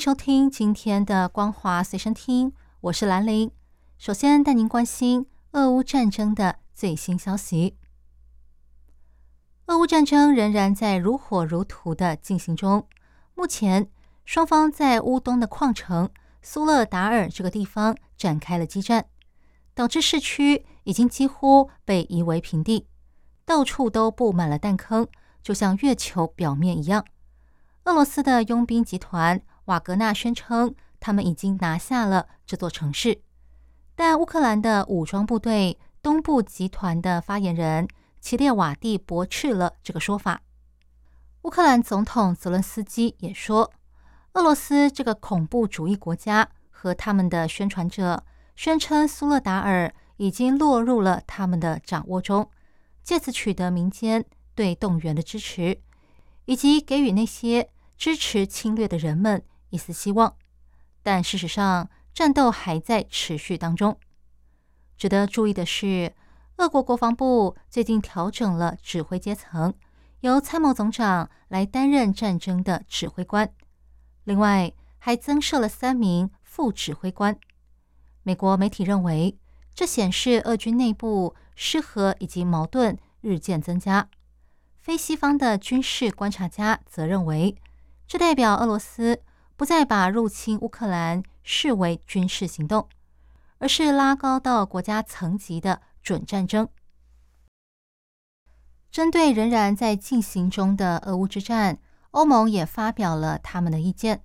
收听今天的光华随身听，我是兰玲。首先带您关心俄乌战争的最新消息。俄乌战争仍然在如火如荼的进行中。目前，双方在乌东的矿城苏勒达尔这个地方展开了激战，导致市区已经几乎被夷为平地，到处都布满了弹坑，就像月球表面一样。俄罗斯的佣兵集团。瓦格纳宣称，他们已经拿下了这座城市，但乌克兰的武装部队东部集团的发言人齐列瓦蒂驳斥了这个说法。乌克兰总统泽伦斯基也说，俄罗斯这个恐怖主义国家和他们的宣传者宣称苏勒达尔已经落入了他们的掌握中，借此取得民间对动员的支持，以及给予那些支持侵略的人们。一丝希望，但事实上，战斗还在持续当中。值得注意的是，俄国国防部最近调整了指挥阶层，由参谋总长来担任战争的指挥官，另外还增设了三名副指挥官。美国媒体认为，这显示俄军内部失和以及矛盾日渐增加。非西方的军事观察家则认为，这代表俄罗斯。不再把入侵乌克兰视为军事行动，而是拉高到国家层级的准战争。针对仍然在进行中的俄乌之战，欧盟也发表了他们的意见。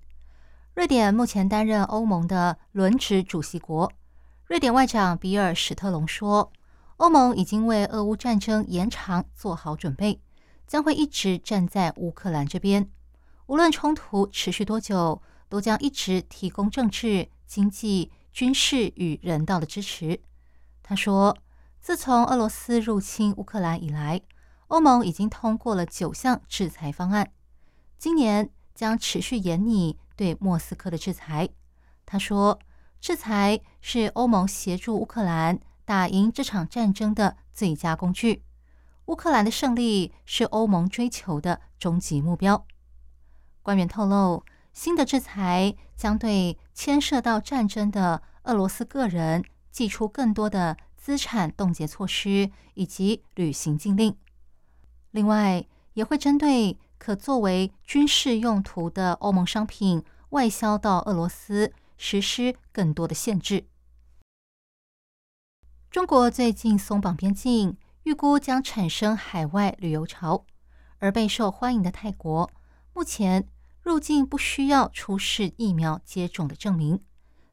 瑞典目前担任欧盟的轮值主席国。瑞典外长比尔·史特龙说：“欧盟已经为俄乌战争延长做好准备，将会一直站在乌克兰这边。”无论冲突持续多久，都将一直提供政治、经济、军事与人道的支持。他说：“自从俄罗斯入侵乌克兰以来，欧盟已经通过了九项制裁方案，今年将持续严拟对莫斯科的制裁。”他说：“制裁是欧盟协助乌克兰打赢这场战争的最佳工具。乌克兰的胜利是欧盟追求的终极目标。”官员透露，新的制裁将对牵涉到战争的俄罗斯个人寄出更多的资产冻结措施以及旅行禁令。另外，也会针对可作为军事用途的欧盟商品外销到俄罗斯实施更多的限制。中国最近松绑边境，预估将产生海外旅游潮，而备受欢迎的泰国目前。入境不需要出示疫苗接种的证明，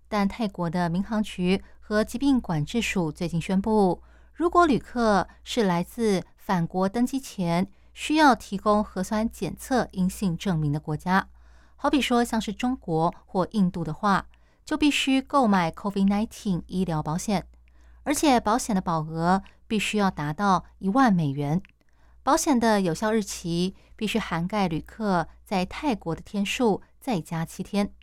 但泰国的民航局和疾病管制署最近宣布，如果旅客是来自返国登机前需要提供核酸检测阴性证明的国家，好比说像是中国或印度的话，就必须购买 COVID-19 医疗保险，而且保险的保额必须要达到一万美元。保险的有效日期必须涵盖旅客在泰国的天数，再加七天。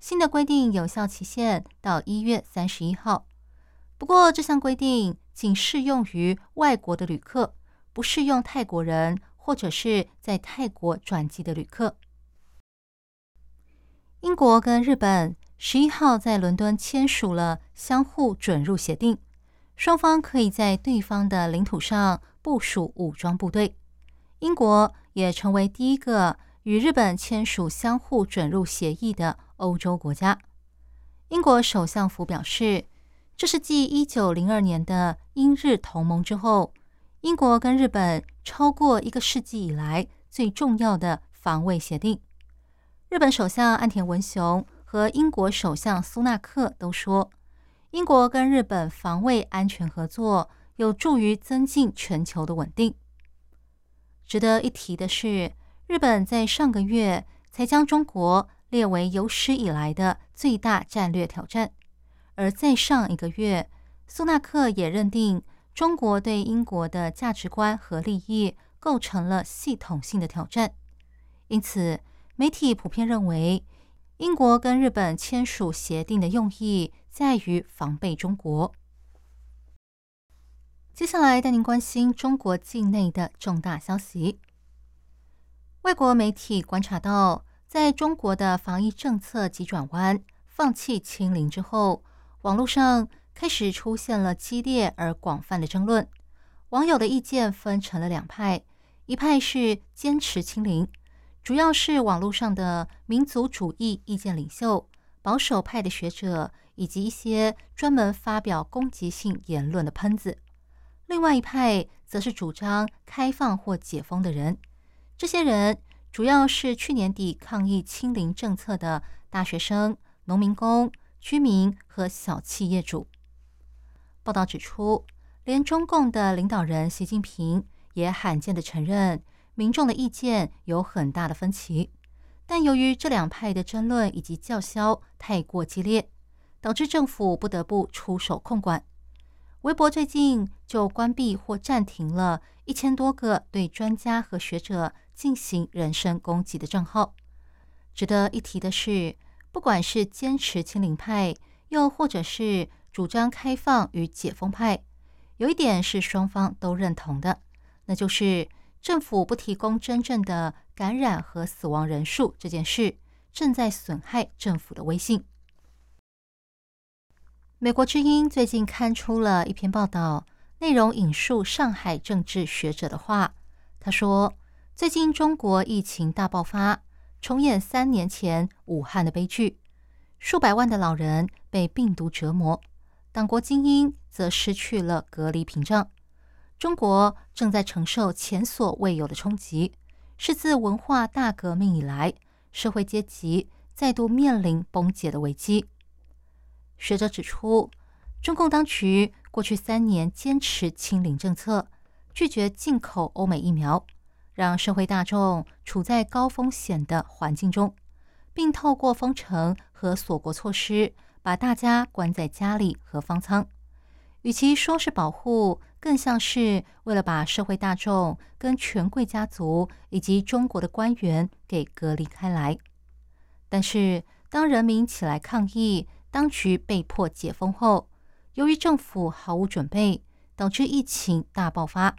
新的规定有效期限到一月三十一号。不过，这项规定仅适用于外国的旅客，不适用泰国人或者是在泰国转机的旅客。英国跟日本十一号在伦敦签署了相互准入协定，双方可以在对方的领土上。部署武装部队，英国也成为第一个与日本签署相互准入协议的欧洲国家。英国首相府表示，这是继一九零二年的英日同盟之后，英国跟日本超过一个世纪以来最重要的防卫协定。日本首相岸田文雄和英国首相苏纳克都说，英国跟日本防卫安全合作。有助于增进全球的稳定。值得一提的是，日本在上个月才将中国列为有史以来的最大战略挑战，而在上一个月，苏纳克也认定中国对英国的价值观和利益构成了系统性的挑战。因此，媒体普遍认为，英国跟日本签署协定的用意在于防备中国。接下来带您关心中国境内的重大消息。外国媒体观察到，在中国的防疫政策急转弯、放弃清零之后，网络上开始出现了激烈而广泛的争论。网友的意见分成了两派，一派是坚持清零。主要是网络上的民族主义意见领袖、保守派的学者，以及一些专门发表攻击性言论的喷子。另外一派则是主张开放或解封的人。这些人主要是去年底抗议清零政策的大学生、农民工、居民和小企业主。报道指出，连中共的领导人习近平也罕见的承认。民众的意见有很大的分歧，但由于这两派的争论以及叫嚣太过激烈，导致政府不得不出手控管。微博最近就关闭或暂停了一千多个对专家和学者进行人身攻击的账号。值得一提的是，不管是坚持清零派，又或者是主张开放与解封派，有一点是双方都认同的，那就是。政府不提供真正的感染和死亡人数这件事，正在损害政府的威信。美国之音最近刊出了一篇报道，内容引述上海政治学者的话。他说：“最近中国疫情大爆发，重演三年前武汉的悲剧，数百万的老人被病毒折磨，党国精英则失去了隔离屏障。”中国正在承受前所未有的冲击，是自文化大革命以来社会阶级再度面临崩解的危机。学者指出，中共当局过去三年坚持清零政策，拒绝进口欧美疫苗，让社会大众处在高风险的环境中，并透过封城和锁国措施，把大家关在家里和方舱。与其说是保护，更像是为了把社会大众跟权贵家族以及中国的官员给隔离开来。但是，当人民起来抗议，当局被迫解封后，由于政府毫无准备，导致疫情大爆发。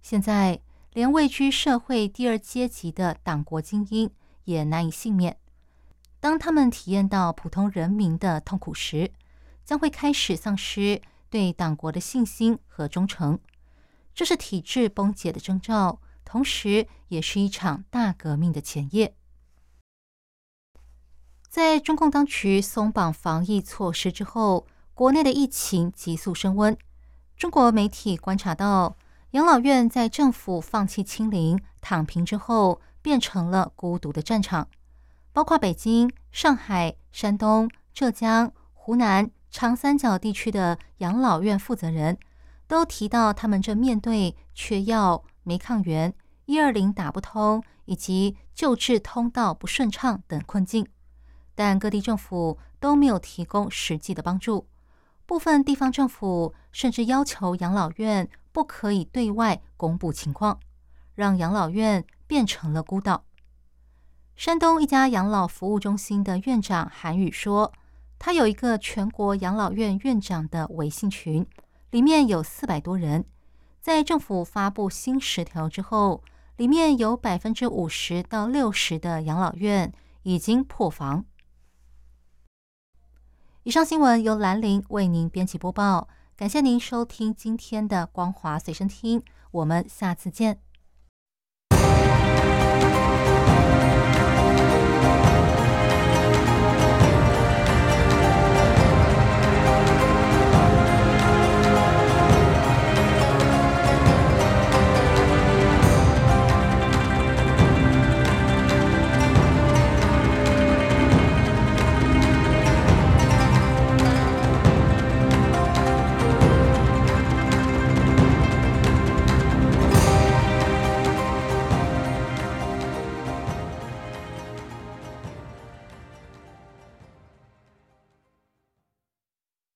现在，连位居社会第二阶级的党国精英也难以幸免。当他们体验到普通人民的痛苦时，将会开始丧失。对党国的信心和忠诚，这是体制崩解的征兆，同时也是一场大革命的前夜。在中共当局松绑防疫措施之后，国内的疫情急速升温。中国媒体观察到，养老院在政府放弃清零、躺平之后，变成了孤独的战场。包括北京、上海、山东、浙江、湖南。长三角地区的养老院负责人都提到，他们正面对缺药、没抗原、一二零打不通以及救治通道不顺畅等困境，但各地政府都没有提供实际的帮助。部分地方政府甚至要求养老院不可以对外公布情况，让养老院变成了孤岛。山东一家养老服务中心的院长韩宇说。他有一个全国养老院院长的微信群，里面有四百多人。在政府发布新十条之后，里面有百分之五十到六十的养老院已经破防。以上新闻由兰陵为您编辑播报，感谢您收听今天的光华随身听，我们下次见。